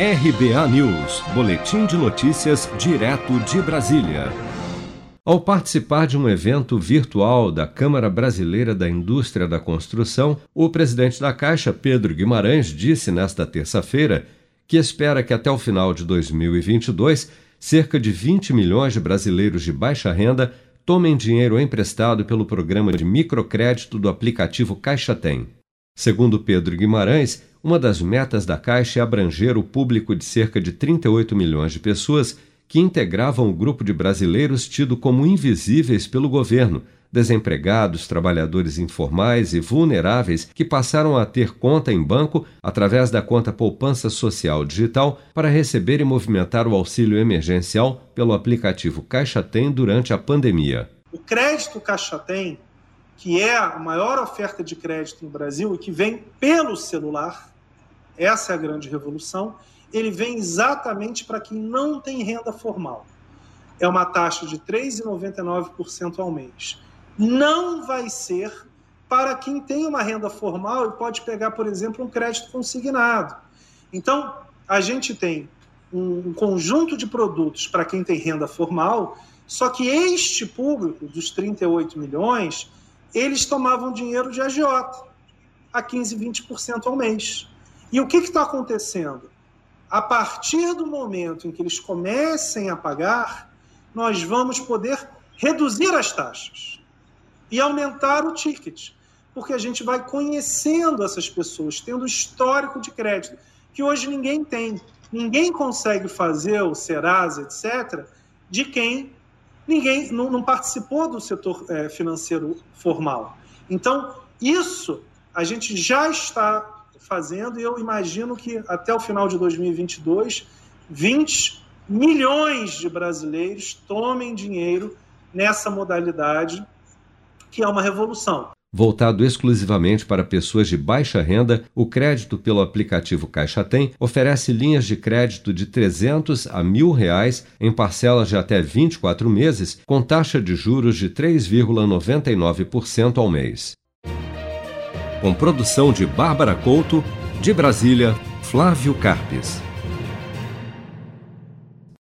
RBA News, Boletim de Notícias, direto de Brasília. Ao participar de um evento virtual da Câmara Brasileira da Indústria da Construção, o presidente da Caixa, Pedro Guimarães, disse nesta terça-feira que espera que até o final de 2022, cerca de 20 milhões de brasileiros de baixa renda tomem dinheiro emprestado pelo programa de microcrédito do aplicativo Caixa Tem. Segundo Pedro Guimarães, uma das metas da Caixa é abranger o público de cerca de 38 milhões de pessoas que integravam o grupo de brasileiros tido como invisíveis pelo governo, desempregados, trabalhadores informais e vulneráveis que passaram a ter conta em banco através da conta Poupança Social Digital para receber e movimentar o auxílio emergencial pelo aplicativo Caixa Tem durante a pandemia. O crédito Caixa Tem que é a maior oferta de crédito no Brasil e que vem pelo celular, essa é a grande revolução, ele vem exatamente para quem não tem renda formal. É uma taxa de 3,99% ao mês. Não vai ser para quem tem uma renda formal e pode pegar, por exemplo, um crédito consignado. Então, a gente tem um conjunto de produtos para quem tem renda formal, só que este público, dos 38 milhões, eles tomavam dinheiro de agiota a 15, 20% ao mês. E o que está acontecendo? A partir do momento em que eles comecem a pagar, nós vamos poder reduzir as taxas e aumentar o ticket, porque a gente vai conhecendo essas pessoas, tendo histórico de crédito, que hoje ninguém tem. Ninguém consegue fazer o Serasa, etc., de quem ninguém não, não participou do setor é, financeiro formal. Então, isso a gente já está fazendo e eu imagino que até o final de 2022, 20 milhões de brasileiros tomem dinheiro nessa modalidade, que é uma revolução. Voltado exclusivamente para pessoas de baixa renda, o crédito pelo aplicativo Caixa Tem oferece linhas de crédito de 300 a mil reais em parcelas de até 24 meses, com taxa de juros de 3,99% ao mês. Com produção de Bárbara Couto, de Brasília, Flávio Carpes.